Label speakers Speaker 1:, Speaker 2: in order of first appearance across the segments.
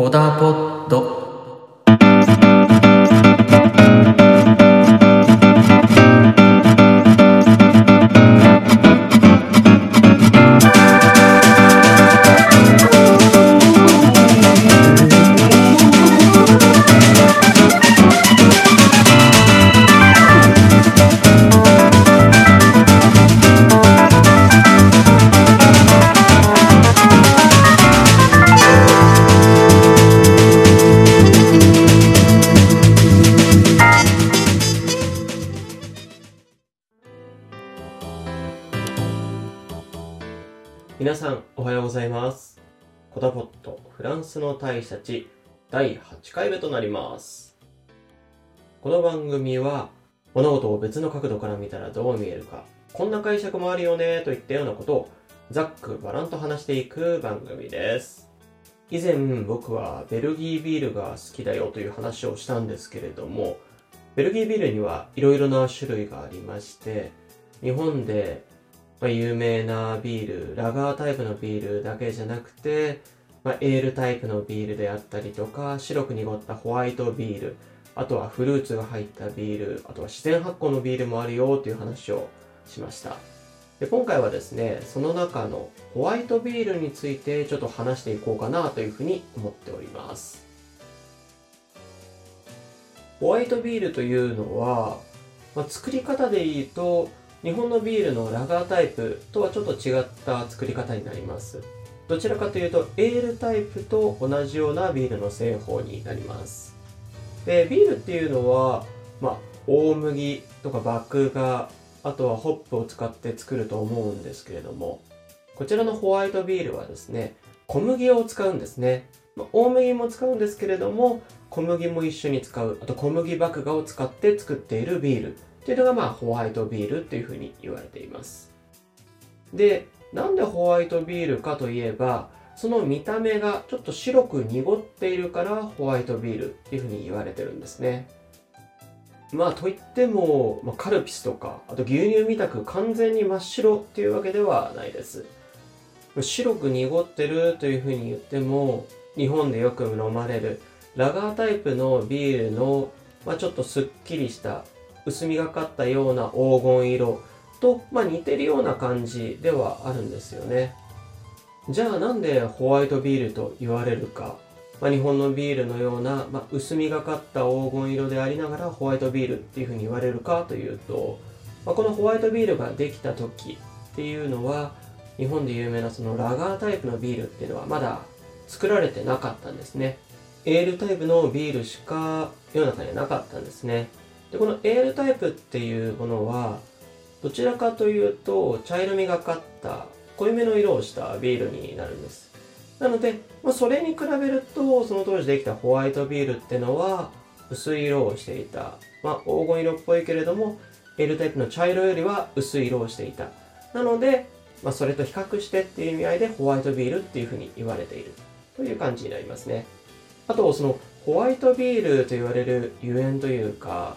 Speaker 1: コダポッド。
Speaker 2: さんおはようございます。コダポットフランスの大使たち第8回目となります。この番組は物事を別の角度から見たらどう見えるかこんな解釈もあるよねといったようなことをざっくばらんと話していく番組です。以前僕はベルギービールが好きだよという話をしたんですけれどもベルギービールにはいろいろな種類がありまして日本でまあ、有名なビール、ラガータイプのビールだけじゃなくて、まあ、エールタイプのビールであったりとか、白く濁ったホワイトビール、あとはフルーツが入ったビール、あとは自然発酵のビールもあるよという話をしました。で今回はですね、その中のホワイトビールについてちょっと話していこうかなというふうに思っております。ホワイトビールというのは、まあ、作り方で言うと、日本のビールのラガータイプとはちょっと違った作り方になります。どちらかというとエールタイプと同じようなビールの製法になります。でビールっていうのは、まあ、大麦とか麦芽あとはホップを使って作ると思うんですけれどもこちらのホワイトビールはですね小麦を使うんですね。まあ大麦も使うんですけれども小麦も一緒に使うあと小麦麦芽を使って作っているビール。っていうのがまあホワイトビールっていうふうに言われています。で、なんでホワイトビールかといえば、その見た目がちょっと白く濁っているからホワイトビールっていうふうに言われてるんですね。まあといっても、まあ、カルピスとか、あと牛乳みたく完全に真っ白っていうわけではないです。白く濁ってるというふうに言っても、日本でよく飲まれるラガータイプのビールの、まあ、ちょっとすっきりした薄みがかったような黄金色と、まあ、似てるような感じではあるんですよね。じゃあなんでホワイトビールと言われるか。まあ、日本のビールのような、まあ、薄みがかった黄金色でありながらホワイトビールっていうふうに言われるかというと、まあ、このホワイトビールができた時っていうのは日本で有名なそのラガータイプのビールっていうのはまだ作られてなかったんですね。エールタイプのビールしか世の中にはなかったんですね。でこのエールタイプっていうものはどちらかというと茶色みがかった濃いめの色をしたビールになるんです。なので、まあ、それに比べるとその当時できたホワイトビールってのは薄い色をしていた、まあ、黄金色っぽいけれどもエールタイプの茶色よりは薄い色をしていた。なので、まあ、それと比較してっていう意味合いでホワイトビールっていうふうに言われている。という感じになりますね。あとそのホワイトビールと言われるゆえんというか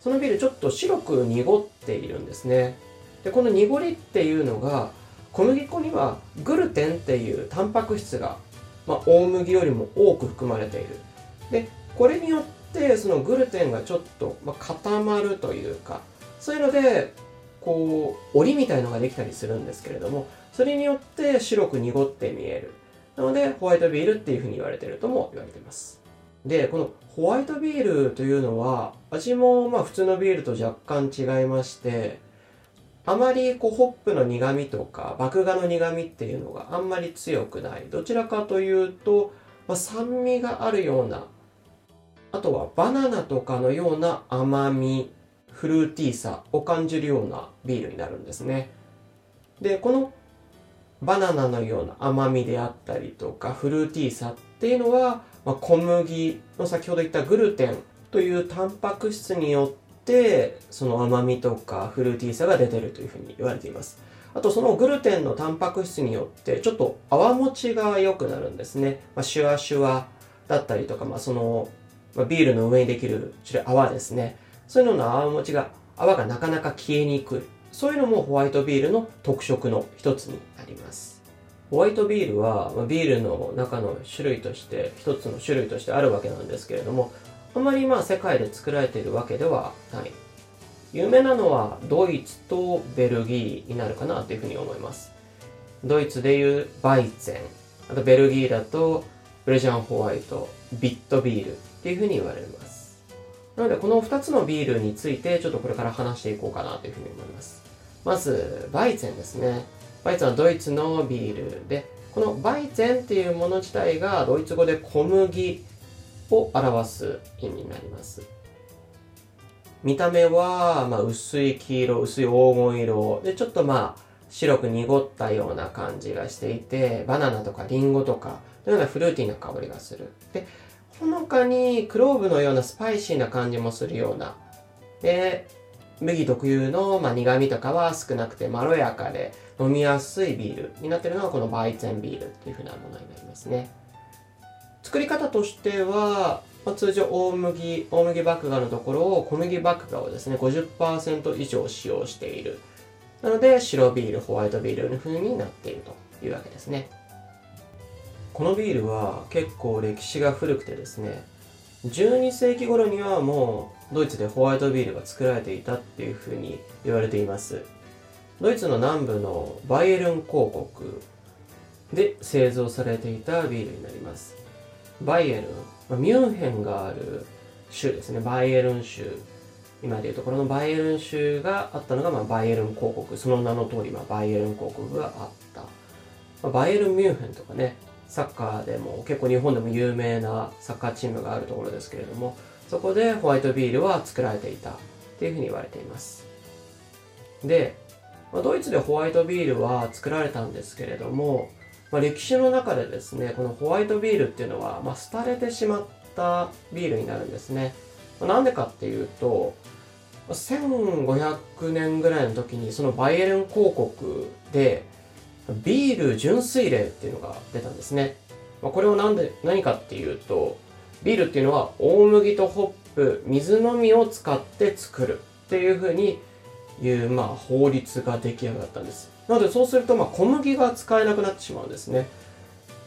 Speaker 2: そのビルちょっと白く濁っているんですね。で、この濁りっていうのが、小麦粉にはグルテンっていうタンパク質が、まあ、大麦よりも多く含まれている。で、これによってそのグルテンがちょっと、ま、固まるというか、そういうので、こう、折りみたいのができたりするんですけれども、それによって白く濁って見える。なので、ホワイトビールっていうふうに言われてるとも言われてます。で、このホワイトビールというのは、味もまあ普通のビールと若干違いまして、あまりこうホップの苦味とか、麦芽の苦味っていうのがあんまり強くない。どちらかというと、まあ、酸味があるような、あとはバナナとかのような甘み、フルーティーさを感じるようなビールになるんですね。で、このバナナのような甘みであったりとか、フルーティーさっっていうのは、まあ、小麦の先ほど言ったグルテンというタンパク質によってその甘みとかフルーティーさが出てるというふうに言われています。あとそのグルテンのタンパク質によってちょっと泡持ちが良くなるんですね、まあ、シュワシュワだったりとか、まあ、その、まあ、ビールの上にできる泡ですね。そういうのの泡持ちが泡がなかなか消えにくい。そういうのもホワイトビールの特色の一つになります。ホワイトビールは、ま、ビールの中の種類として一つの種類としてあるわけなんですけれどもあまりまあ世界で作られているわけではない。有名なのはドイツとベルギーになるかなというふうに思います。ドイツでいうバイゼン。あとベルギーだとブレジャンホワイトビットビールっていうふうに言われます。なのでこの2つのビールについてちょっとこれから話していこうかなというふうに思います。まずバイゼンですね。バイゼンはドイツのビールでこのバイゼンっていうもの自体がドイツ語で小麦を表す意味になります。見た目は、まあ、薄い黄色薄い黄金色。でちょっとまあ白く濁ったような感じがしていてバナナとかリンゴとかのようなフルーティーな香りがする。でほのかにクローブのようなスパイシーな感じもするような。で麦特有の、まあ、苦味とかは少なくてまろやかで飲みやすいビールになってるのがこのバイゼンビールっていう風なものになりますね。作り方としては、まあ、通常大麦大麦麦芽のところを小麦麦芽をですね50%以上使用している。なので白ビールホワイトビールの風になっているというわけですね。このビールは結構歴史が古くてですね12世紀頃にはもうドイツでホワイトビールが作られていたっていうふうに言われています。ドイツの南部のバイエルン公国で製造されていたビールになります。バイエルン、ミュンヘンがある州ですね。バイエルン州今でいうところのバイエルン州があったのが、まあ、バイエルン公国。その名の通り、まあ、バイエルン公国があった、まあ、バイエルンミュンヘンとかねサッカーでも結構日本でも有名なサッカーチームがあるところですけれどもそこでホワイトビールは作られていたっていうふうに言われています。で、まあ、ドイツでホワイトビールは作られたんですけれども、まあ、歴史の中でですねこのホワイトビールっていうのは、まあ、廃れてしまったビールになるんですねなんでかっていうと1500年ぐらいの時にそのバイエルン公国でビール純粋令っていうのが出たんですね。まあ、これをなんで何かっていうとビールっていうのは大麦とホップ水のみを使って作るっていうふうにいうまあ法律が出来上がったんです。なのでそうするとま小麦が使えなくなってしまうんですね。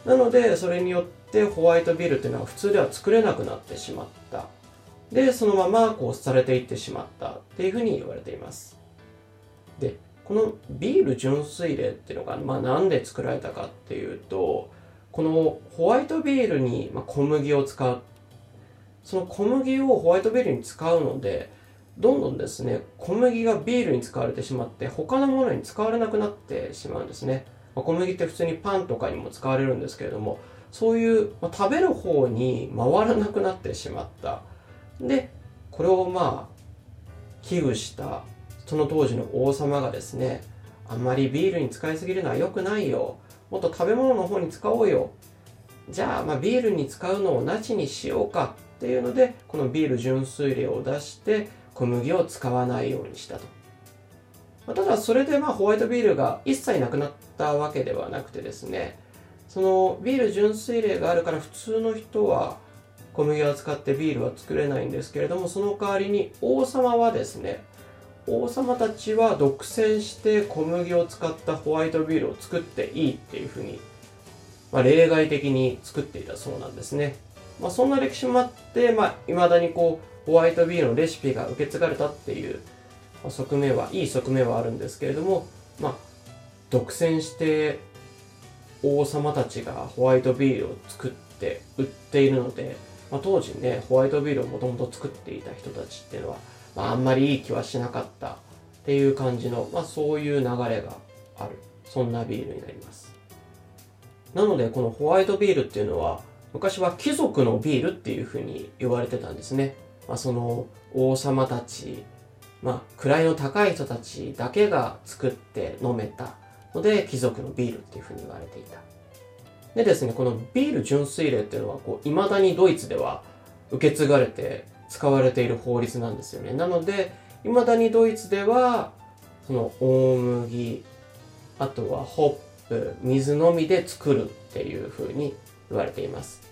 Speaker 2: なのでそれによってホワイトビールっていうのは普通では作れなくなってしまった。で、そのままこうされていってしまったっていうふうに言われています。で、このビール純粋例っていうのが、まあ、なんで作られたかっていうと、このホワイトビールに小麦を使う。その小麦をホワイトビールに使うので、どんどんですね、小麦がビールに使われてしまって、他のものに使われなくなってしまうんですね。まあ、小麦って普通にパンとかにも使われるんですけれども、そういう、まあ、食べる方に回らなくなってしまった。でこれをまあ危惧したその当時の王様がですねあんまりビールに使いすぎるのは良くないよもっと食べ物の方に使おうよじゃあまあビールに使うのをなしにしようかっていうのでこのビール純粋例を出して小麦を使わないようにしたと、まあ、ただそれでまあホワイトビールが一切なくなったわけではなくてですねそのビール純粋例があるから普通の人は小麦を使ってビールは作れないんですけれどもその代わりに王様はですね王様たちは独占して小麦を使ったホワイトビールを作っていいっていうふうに、まあ、例外的に作っていたそうなんですね。まあ、そんな歴史もあって、まあ、未だにこうホワイトビールのレシピが受け継がれたっていう側面はいい側面はあるんですけれども、まあ、独占して王様たちがホワイトビールを作って売っているのでまあ、当時ねホワイトビールをもともと作っていた人たちっていうのは、まあ、あんまりいい気はしなかったっていう感じの、まあ、そういう流れがある。そんなビールになります。なのでこのホワイトビールっていうのは昔は貴族のビールっていうふうに言われてたんですね、まあ、その王様たちまあ位の高い人たちだけが作って飲めたので貴族のビールっていうふうに言われていたでですね、このビール純粋令っていうのは、こう、未だにドイツでは受け継がれて使われている法律なんですよね。なので、未だにドイツでは、その大麦、あとはホップ、水のみで作るっていう風に言われています。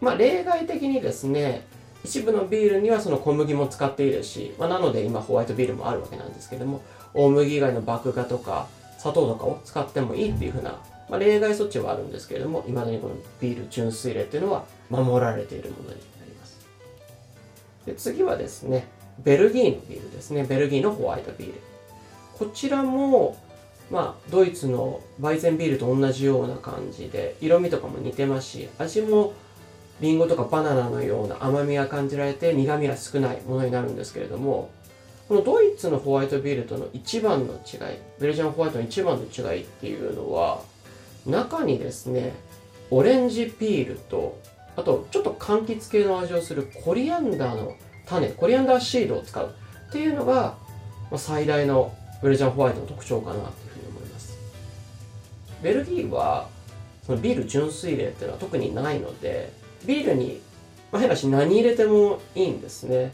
Speaker 2: まあ、例外的にですね、一部のビールにはその小麦も使っているし、まあ、なので今ホワイトビールもあるわけなんですけども、大麦以外の麦芽とか砂糖とかを使ってもいいっていう風なまあ、例外措置はあるんですけれども、いまだにこのビール純粋例っていうのは守られているものになります。で次はですね、ベルギーのビールですね。ベルギーのホワイトビール。こちらも、まあ、ドイツのバイゼンビールと同じような感じで、色味とかも似てますし、味もリンゴとかバナナのような甘みが感じられて苦みが少ないものになるんですけれども、このドイツのホワイトビールとの一番の違い、ベルジャンホワイトの一番の違いっていうのは、中にですね、オレンジピールと、あとちょっと柑橘系の味をするコリアンダーの種、コリアンダーシードを使うっていうのが、最大のベルジャンホワイトの特徴かなというふうに思います。ベルギーは、そのビール純粋例っていうのは特にないので、ビールに、まあ、変なし何入れてもいいんですね。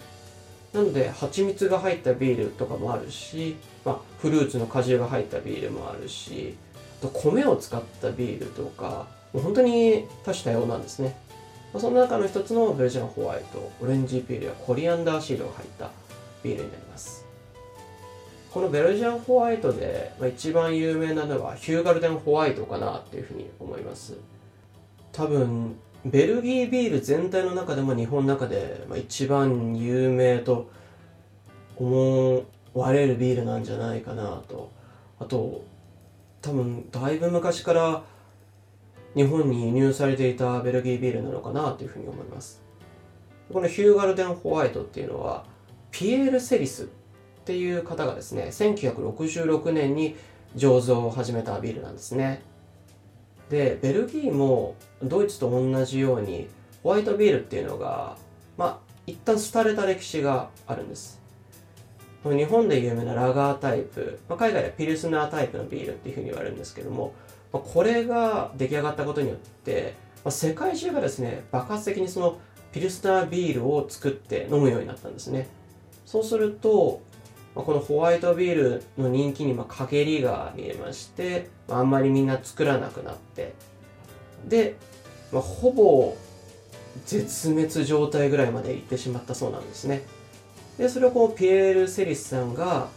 Speaker 2: なので、蜂蜜が入ったビールとかもあるし、まあ、フルーツの果汁が入ったビールもあるし、あと米を使ったビールとか、もう本当に多種多様なんですね。まあ、その中の一つのベルジャンホワイト、オレンジピールやコリアンダーシードが入ったビールになります。このベルジャンホワイトで、まあ、一番有名なのはヒューガルデンホワイトかなっていうふうに思います。多分ベルギービール全体の中でも日本の中で一番有名と思われるビールなんじゃないかなと。あと多分だいぶ昔から日本に輸入されていたベルギービールなのかなというふうに思います。このヒューガルデンホワイトっていうのはピエール・セリスっていう方がですね1966年に醸造を始めたビールなんですね。でベルギーもドイツと同じようにホワイトビールっていうのがまあ一旦廃れた歴史があるんです。日本で有名なラガータイプ、まあ、海外ではピルスナータイプのビールっていうふうに言われるんですけども、まあ、これが出来上がったことによって、まあ、世界中がですね爆発的にそのピルスナービールを作って飲むようになったんですね。そうするとまあ、このホワイトビールの人気にま陰りが見えまして、あ、んまりみんな作らなくなって。で、まあ、ほぼ絶滅状態ぐらいまで行ってしまったそうなんですね。でそれをこうピエール・セリスさんが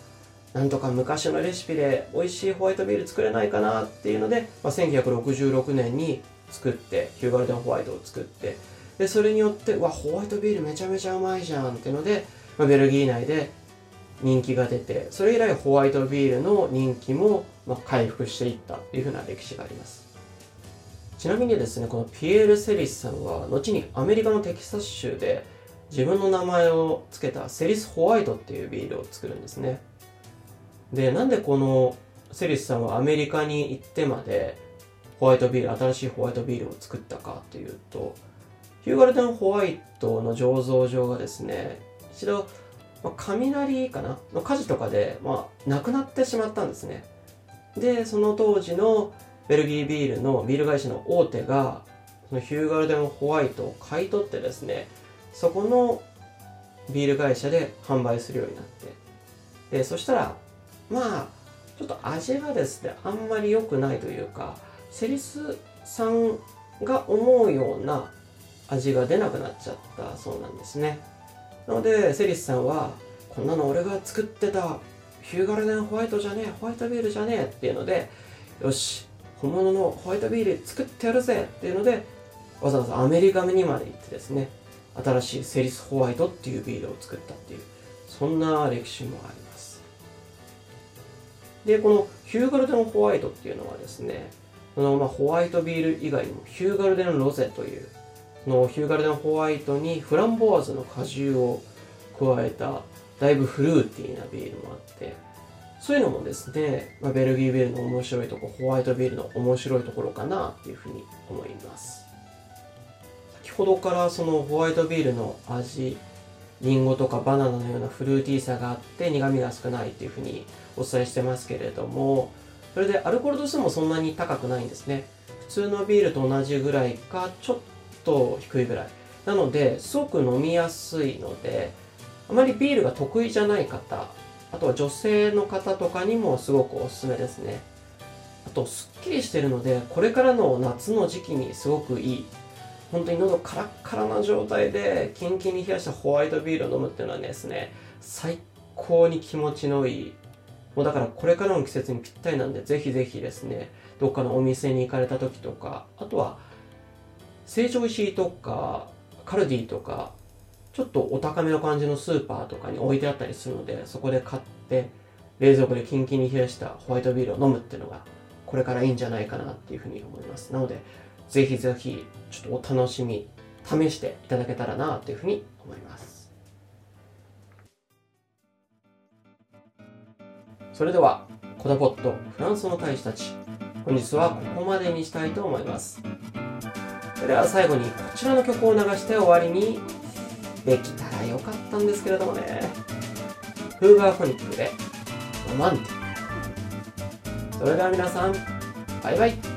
Speaker 2: なんとか昔のレシピで美味しいホワイトビール作れないかなっていうので、まあ、1966年に作ってヒューガルデンホワイトを作って。でそれによってわホワイトビールめちゃめちゃうまいじゃんっていうので、まあ、ベルギー内で人気が出てそれ以来ホワイトビールの人気もま回復していったというふうな歴史があります。ちなみにですねこのピエール・セリスさんは後にアメリカのテキサス州で自分の名前を付けたセリス・ホワイトっていうビールを作るんですね。でなんでこのセリスさんはアメリカに行ってまでホワイトビール新しいホワイトビールを作ったかというとヒューガルデンホワイトの醸造所がですね一度まあ、雷かな？の火事とかで、まあ、亡くなってしまったんですね。で、その当時のベルギービールのビール会社の大手が、そのヒューガルデンホワイトを買い取ってですね、そこのビール会社で販売するようになって、で、そしたら、まあ、ちょっと味がですね、あんまり良くないというか、セリスさんが思うような味が出なくなっちゃったそうなんですね。なのでセリスさんはこんなの俺が作ってたヒューガルデンホワイトじゃねえホワイトビールじゃねえっていうのでよし本物のホワイトビール作ってやるぜっていうのでわざわざアメリカにまで行ってですね新しいセリスホワイトっていうビールを作ったっていうそんな歴史もあります。でこのヒューガルデンホワイトっていうのはですねこのまあホワイトビール以外にもヒューガルデンロゼというのヒューガルデンホワイトにフランボワーズの果汁を加えただいぶフルーティーなビールもあってそういうのもですね、まあ、ベルギービールの面白いとこホワイトビールの面白いところかなっていうふうに思います。先ほどからそのホワイトビールの味リンゴとかバナナのようなフルーティーさがあって苦味が少ないっていうふうにお伝えしてますけれどもそれでアルコール度数もそんなに高くないんですね。普通のビールと同じぐらいかちょっと低いぐらい。なのですごく飲みやすいのであまりビールが得意じゃない方あとは女性の方とかにもすごくおすすめですね。あとすっきりしてるのでこれからの夏の時期にすごくいい。本当に喉カラッカラな状態でキンキンに冷やしたホワイトビールを飲むっていうのはですね最高に気持ちのいい。もうだからこれからの季節にぴったりなんでぜひぜひですねどっかのお店に行かれた時とかあとは成城石井とかカルディとかちょっとお高めの感じのスーパーとかに置いてあったりするのでそこで買って冷蔵庫でキンキンに冷やしたホワイトビールを飲むっていうのがこれからいいんじゃないかなっていうふうに思います。なのでぜひぜひちょっとお楽しみ試していただけたらなというふうに思います。それではコダポットフランスの大使たち本日はここまでにしたいと思います。では最後にこちらの曲を流して終わりにできたらよかったんですけれどもね。フーガーフォニックでロマンティックそれでは皆さんバイバイ。